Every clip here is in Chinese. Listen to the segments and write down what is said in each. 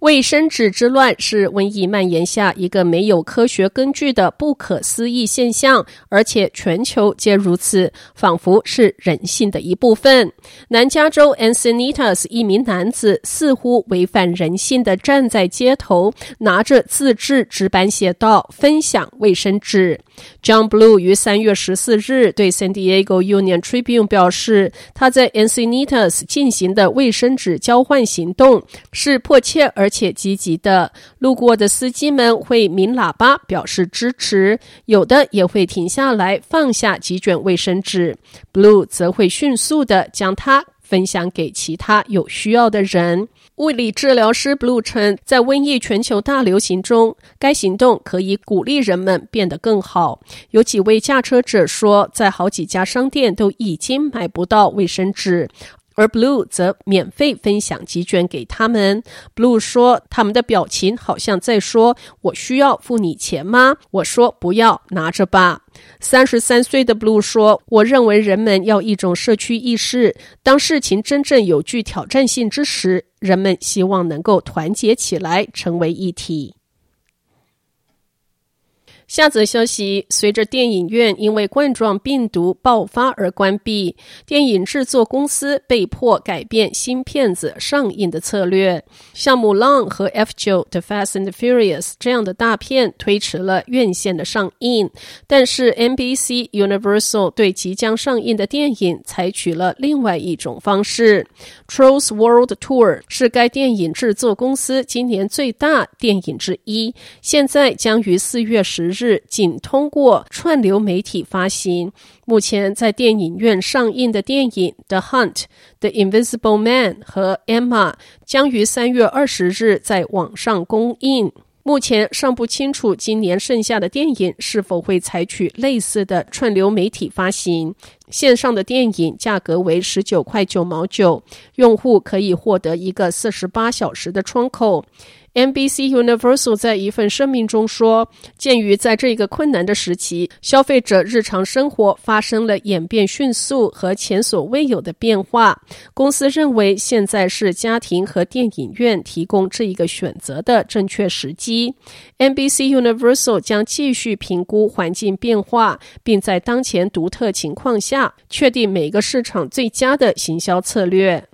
卫生纸之乱是瘟疫蔓延下一个没有科学根据的不可思议现象，而且全球皆如此，仿佛是人性的一部分。南加州 Encinitas 一名男子似乎违反人性的站在街头，拿着自制纸板写道：“分享卫生纸。” John Blue 于三月十四日对 San Diego Union Tribune 表示，他在 Encinitas 进行的卫生纸交换行动是迫切而。而且积极的，路过的司机们会鸣喇叭表示支持，有的也会停下来放下几卷卫生纸。Blue 则会迅速的将它分享给其他有需要的人。物理治疗师 Blue 称，在瘟疫全球大流行中，该行动可以鼓励人们变得更好。有几位驾车者说，在好几家商店都已经买不到卫生纸。而 Blue 则免费分享几卷给他们。Blue 说：“他们的表情好像在说‘我需要付你钱吗？’我说不要，拿着吧。”三十三岁的 Blue 说：“我认为人们要一种社区意识。当事情真正有具挑战性之时，人们希望能够团结起来，成为一体。”下则消息：随着电影院因为冠状病毒爆发而关闭，电影制作公司被迫改变新片子上映的策略。像《母浪》和《F 九》的《Fast and Furious》这样的大片推迟了院线的上映，但是 NBC Universal 对即将上映的电影采取了另外一种方式。Trolls World Tour 是该电影制作公司今年最大电影之一，现在将于四月十日。是仅通过串流媒体发行。目前在电影院上映的电影《The Hunt》、《The Invisible Man》和《Emma》将于三月二十日在网上公映。目前尚不清楚今年剩下的电影是否会采取类似的串流媒体发行。线上的电影价格为十九块九毛九，用户可以获得一个四十八小时的窗口。NBC Universal 在一份声明中说：“鉴于在这个困难的时期，消费者日常生活发生了演变迅速和前所未有的变化，公司认为现在是家庭和电影院提供这一个选择的正确时机。NBC Universal 将继续评估环境变化，并在当前独特情况下确定每个市场最佳的行销策略。”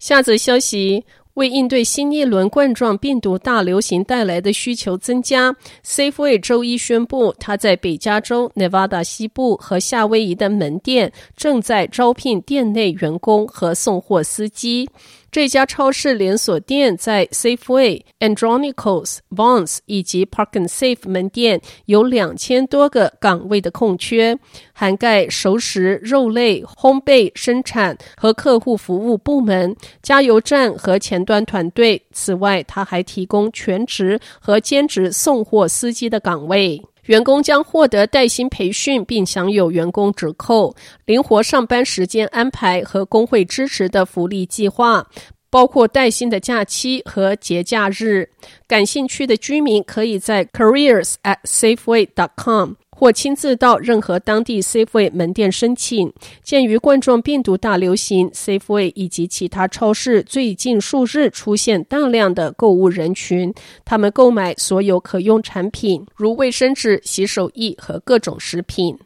下则消息。为应对新一轮冠状病毒大流行带来的需求增加，Safeway 周一宣布，他在北加州、Nevada 西部和夏威夷的门店正在招聘店内员工和送货司机。这家超市连锁店在 Safeway、Andronicos、Vons 以及 Park and Save 门店有两千多个岗位的空缺，涵盖熟食、肉类、烘焙、生产和客户服务部门、加油站和前端团队。此外，他还提供全职和兼职送货司机的岗位。员工将获得带薪培训，并享有员工折扣、灵活上班时间安排和工会支持的福利计划，包括带薪的假期和节假日。感兴趣的居民可以在 careers at safeway dot com。或亲自到任何当地 Safeway 门店申请。鉴于冠状病毒大流行，Safeway 以及其他超市最近数日出现大量的购物人群，他们购买所有可用产品，如卫生纸、洗手液和各种食品。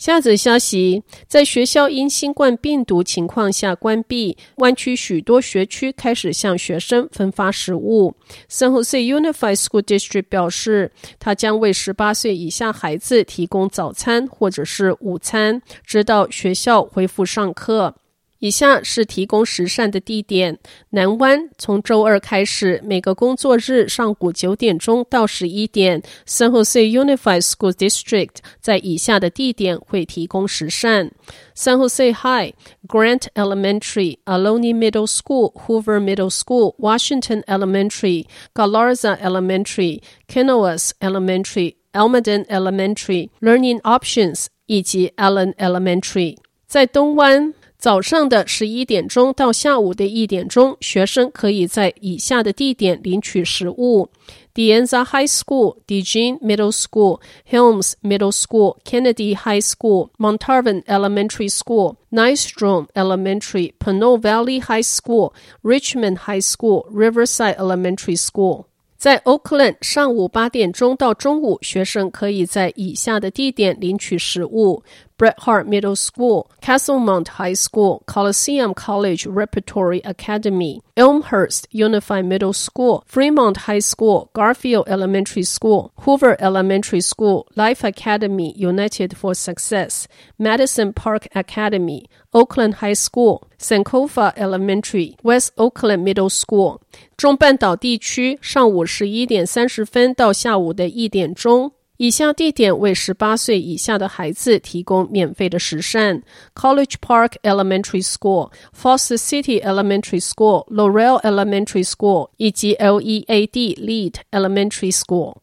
下则消息，在学校因新冠病毒情况下关闭，湾区许多学区开始向学生分发食物。San Jose Unified School District 表示，他将为十八岁以下孩子提供早餐或者是午餐，直到学校恢复上课。以下是提供时膳的地点：南湾，从周二开始，每个工作日上午九点钟到十一点，San Jose Unified School District 在以下的地点会提供时膳：San Jose High、Grant Elementary、Ohlone Middle School、Hoover Middle School、Washington Elementary、Galarza Elementary、Kennewas Elementary、Almaden Elementary、Learning Options 以及 Allen Elementary。在东湾。 早上的十一点钟到下午的一点钟，学生可以在以下的地点领取食物：Dianza High School、DeJean Middle School、Helms Middle School、Kennedy High School、Montarvan Elementary School、Nystrom Elementary、Pinole Valley High School、Richmond High School、Riverside Elementary School。在 Oakland，上午八点钟到中午，学生可以在以下的地点领取食物。Bret Harte Middle School, Castlemont High School, Coliseum College Repertory Academy, Elmhurst Unified Middle School, Fremont High School, Garfield Elementary School, Hoover Elementary School, Life Academy United for Success, Madison Park Academy, Oakland High School, Sankofa Elementary, West Oakland Middle School。中半岛地区上午十一点三十分到下午的一点钟。 以下地点为十八岁以下的孩子提供免费的时膳：College Park Elementary School、Foster City Elementary School、Laurel Elementary School 以及 LEAD Lead Elementary School。